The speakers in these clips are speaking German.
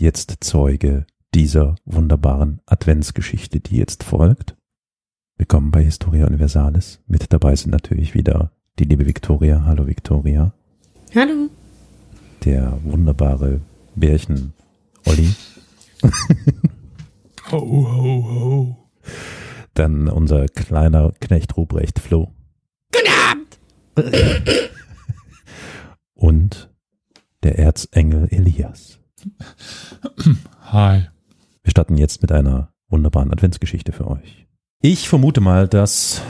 Seid jetzt Zeuge dieser wunderbaren Adventsgeschichte, die jetzt folgt. Willkommen bei Historia Universalis. Mit dabei sind natürlich wieder die liebe Victoria. Hallo Victoria. Hallo. Der wunderbare Bärchen Olli. ho, ho, ho. Dann unser kleiner Knecht Ruprecht Flo. Guten Abend. Und der Erzengel Elias. Hi. Wir starten jetzt mit einer wunderbaren Adventsgeschichte für euch. Ich vermute mal, dass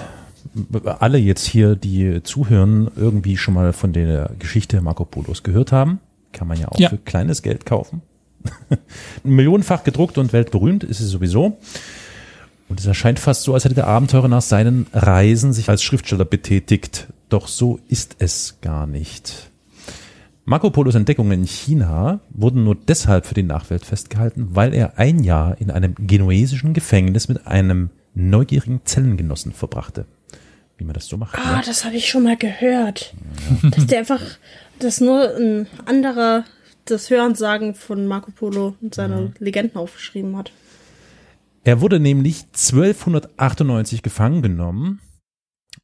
alle jetzt hier, die zuhören, irgendwie schon mal von der Geschichte Marco Polos gehört haben. Kann man ja auch ja. für kleines Geld kaufen. Millionenfach gedruckt und weltberühmt ist es sowieso. Und es erscheint fast so, als hätte der Abenteurer nach seinen Reisen sich als Schriftsteller betätigt. Doch so ist es gar nicht. Marco Polos Entdeckungen in China wurden nur deshalb für die Nachwelt festgehalten, weil er ein Jahr in einem genuesischen Gefängnis mit einem neugierigen Zellengenossen verbrachte. Wie man das so macht. Ah, ne? das habe ich schon mal gehört. Ja. Dass der einfach, dass nur ein anderer das Hörensagen von Marco Polo und seine mhm. Legenden aufgeschrieben hat. Er wurde nämlich 1298 gefangen genommen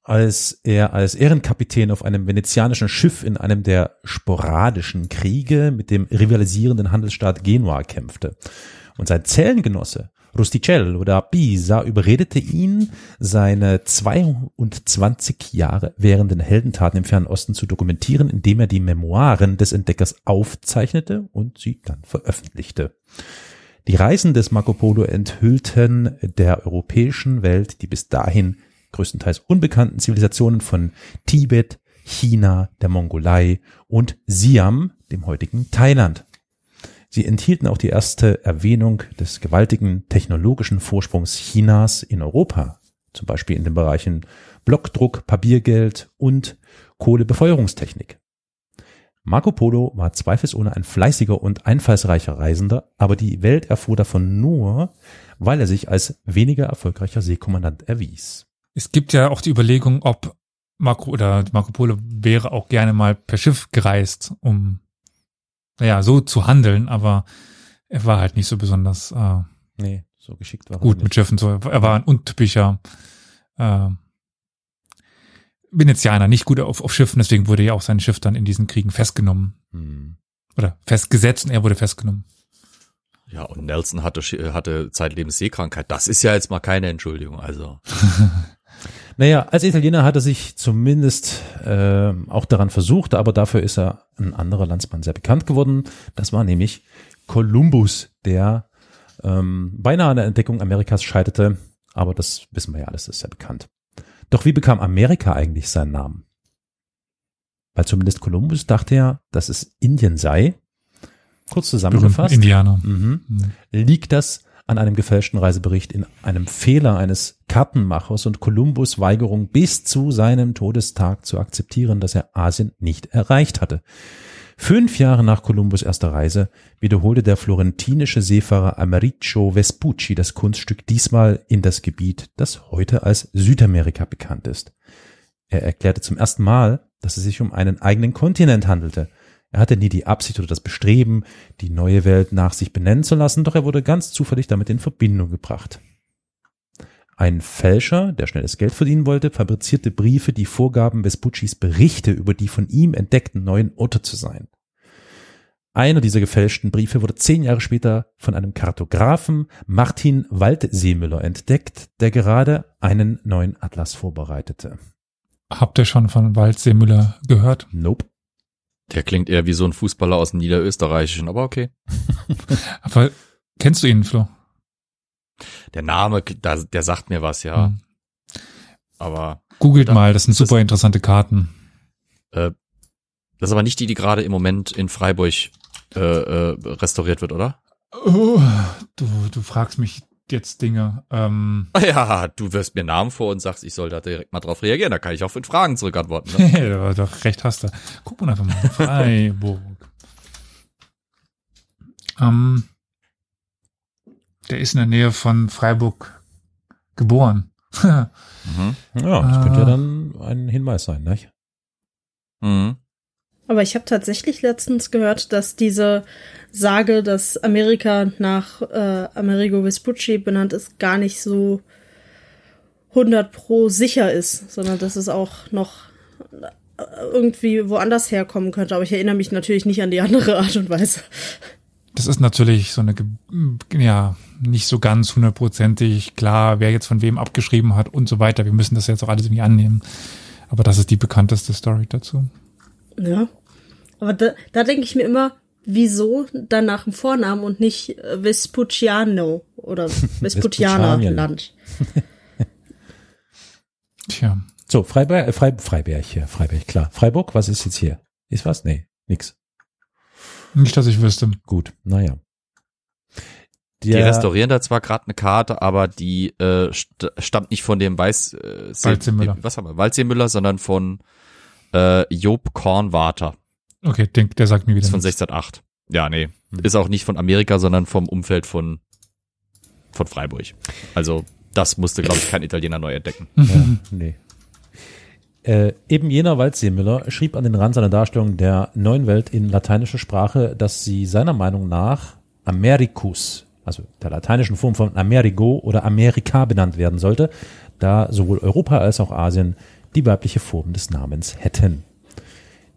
als er als Ehrenkapitän auf einem venezianischen Schiff in einem der sporadischen Kriege mit dem rivalisierenden Handelsstaat Genua kämpfte. Und sein Zellengenosse Rusticello da Pisa überredete ihn, seine 22 Jahre währenden Heldentaten im Fernen Osten zu dokumentieren, indem er die Memoiren des Entdeckers aufzeichnete und sie dann veröffentlichte. Die Reisen des Marco Polo enthüllten der europäischen Welt die bis dahin größtenteils unbekannten Zivilisationen von Tibet, China, der Mongolei und Siam, dem heutigen Thailand. Sie enthielten auch die erste Erwähnung des gewaltigen technologischen Vorsprungs Chinas in Europa, zum Beispiel in den Bereichen Blockdruck, Papiergeld und Kohlebefeuerungstechnik. Marco Polo war zweifelsohne ein fleißiger und einfallsreicher Reisender, aber die Welt erfuhr davon nur, weil er sich als weniger erfolgreicher Seekommandant erwies. Es gibt ja auch die Überlegung, ob Marco oder Marco Polo wäre auch gerne mal per Schiff gereist, um naja, so zu handeln, aber er war halt nicht so besonders äh, nee, so geschickt war gut mit Schiffen. So, er war ein untypischer äh, Venezianer, nicht gut auf, auf Schiffen, deswegen wurde ja auch sein Schiff dann in diesen Kriegen festgenommen. Hm. Oder festgesetzt und er wurde festgenommen. Ja, und Nelson hatte, hatte zeitlebens Seekrankheit. Das ist ja jetzt mal keine Entschuldigung, also. Naja, als Italiener hat er sich zumindest äh, auch daran versucht, aber dafür ist er ein anderer Landsmann sehr bekannt geworden. Das war nämlich Columbus, der ähm, beinahe an der Entdeckung Amerikas scheiterte. Aber das wissen wir ja alles, das ist ja bekannt. Doch wie bekam Amerika eigentlich seinen Namen? Weil zumindest Columbus dachte ja, dass es Indien sei. Kurz zusammengefasst. Indianer. Mhm. Mhm. Liegt das an einem gefälschten Reisebericht in einem Fehler eines Kartenmachers und Kolumbus Weigerung bis zu seinem Todestag zu akzeptieren, dass er Asien nicht erreicht hatte. Fünf Jahre nach Kolumbus erster Reise wiederholte der florentinische Seefahrer Americcio Vespucci das Kunststück diesmal in das Gebiet, das heute als Südamerika bekannt ist. Er erklärte zum ersten Mal, dass es sich um einen eigenen Kontinent handelte – er hatte nie die Absicht oder das Bestreben, die neue Welt nach sich benennen zu lassen, doch er wurde ganz zufällig damit in Verbindung gebracht. Ein Fälscher, der schnelles Geld verdienen wollte, fabrizierte Briefe, die vorgaben, Vespuccis Berichte über die von ihm entdeckten neuen Orte zu sein. Einer dieser gefälschten Briefe wurde zehn Jahre später von einem Kartografen Martin Waldseemüller entdeckt, der gerade einen neuen Atlas vorbereitete. Habt ihr schon von Waldseemüller gehört? Nope. Der klingt eher wie so ein Fußballer aus dem Niederösterreichischen, aber okay. aber kennst du ihn, Flo? Der Name, der, der sagt mir was, ja. Hm. Aber. Googelt da, mal, das sind super interessante Karten. Äh, das ist aber nicht die, die gerade im Moment in Freiburg äh, äh, restauriert wird, oder? Oh, du, du fragst mich jetzt Dinge. Ähm, ja, du wirst mir Namen vor und sagst, ich soll da direkt mal drauf reagieren. Da kann ich auch fünf Fragen zurückantworten. Ne? ja, doch, recht hast du. Guck mal einfach mal. Freiburg. ähm, der ist in der Nähe von Freiburg geboren. mhm. Ja, das könnte ja dann ein Hinweis sein, nicht? Mhm. Aber ich habe tatsächlich letztens gehört, dass diese Sage, dass Amerika nach äh, Amerigo Vespucci benannt ist, gar nicht so 100 pro sicher ist, sondern dass es auch noch äh, irgendwie woanders herkommen könnte. Aber ich erinnere mich natürlich nicht an die andere Art und Weise. Das ist natürlich so eine, Ge- ja, nicht so ganz hundertprozentig klar, wer jetzt von wem abgeschrieben hat und so weiter. Wir müssen das jetzt auch alles irgendwie annehmen. Aber das ist die bekannteste Story dazu. Ja. Aber da, da denke ich mir immer, wieso dann nach dem Vornamen und nicht äh, Vespucciano oder Vespuccianien. Vespuccianerland? Tja. So, Freiberg, äh, Frei, Freiberg hier, Freiberg, klar. Freiburg, was ist jetzt hier? Ist was? Nee, nix. Nicht, dass ich wüsste. Gut, naja. Die restaurieren da zwar gerade eine Karte, aber die äh, st stammt nicht von dem Weiß äh, Se- Waldseemüller. Was haben wir? Waldseemüller, sondern von äh, Job Kornwater. Okay, denk, der sagt mir wieder Ist von nichts. 1608. Ja, nee. Ist auch nicht von Amerika, sondern vom Umfeld von von Freiburg. Also das musste, glaube ich, kein Italiener neu entdecken. Ja, nee. Äh, eben jener Waldseemüller schrieb an den Rand seiner Darstellung der neuen Welt in lateinischer Sprache, dass sie seiner Meinung nach Americus, also der lateinischen Form von Amerigo oder Amerika benannt werden sollte, da sowohl Europa als auch Asien die weibliche Form des Namens hätten.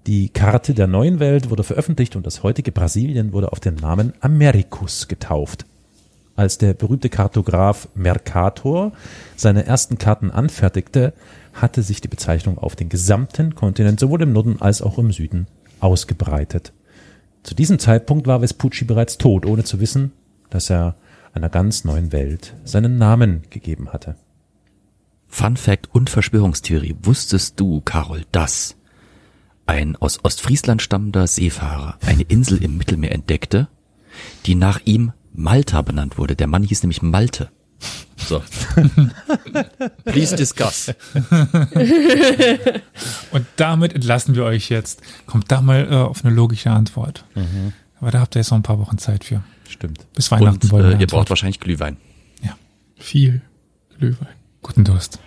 Die Karte der neuen Welt wurde veröffentlicht und das heutige Brasilien wurde auf den Namen Americus getauft. Als der berühmte Kartograf Mercator seine ersten Karten anfertigte, hatte sich die Bezeichnung auf den gesamten Kontinent sowohl im Norden als auch im Süden ausgebreitet. Zu diesem Zeitpunkt war Vespucci bereits tot, ohne zu wissen, dass er einer ganz neuen Welt seinen Namen gegeben hatte. Fun Fact und Verschwörungstheorie. Wusstest du, Carol, dass ein aus Ostfriesland stammender Seefahrer eine Insel im Mittelmeer entdeckte, die nach ihm Malta benannt wurde? Der Mann hieß nämlich Malte. So. Please discuss. Und damit entlassen wir euch jetzt. Kommt da mal äh, auf eine logische Antwort. Aber da habt ihr jetzt noch ein paar Wochen Zeit für. Stimmt. Bis Weihnachten Und wollen wir äh, ihr braucht wahrscheinlich Glühwein. Ja, viel Glühwein. Guten Durst.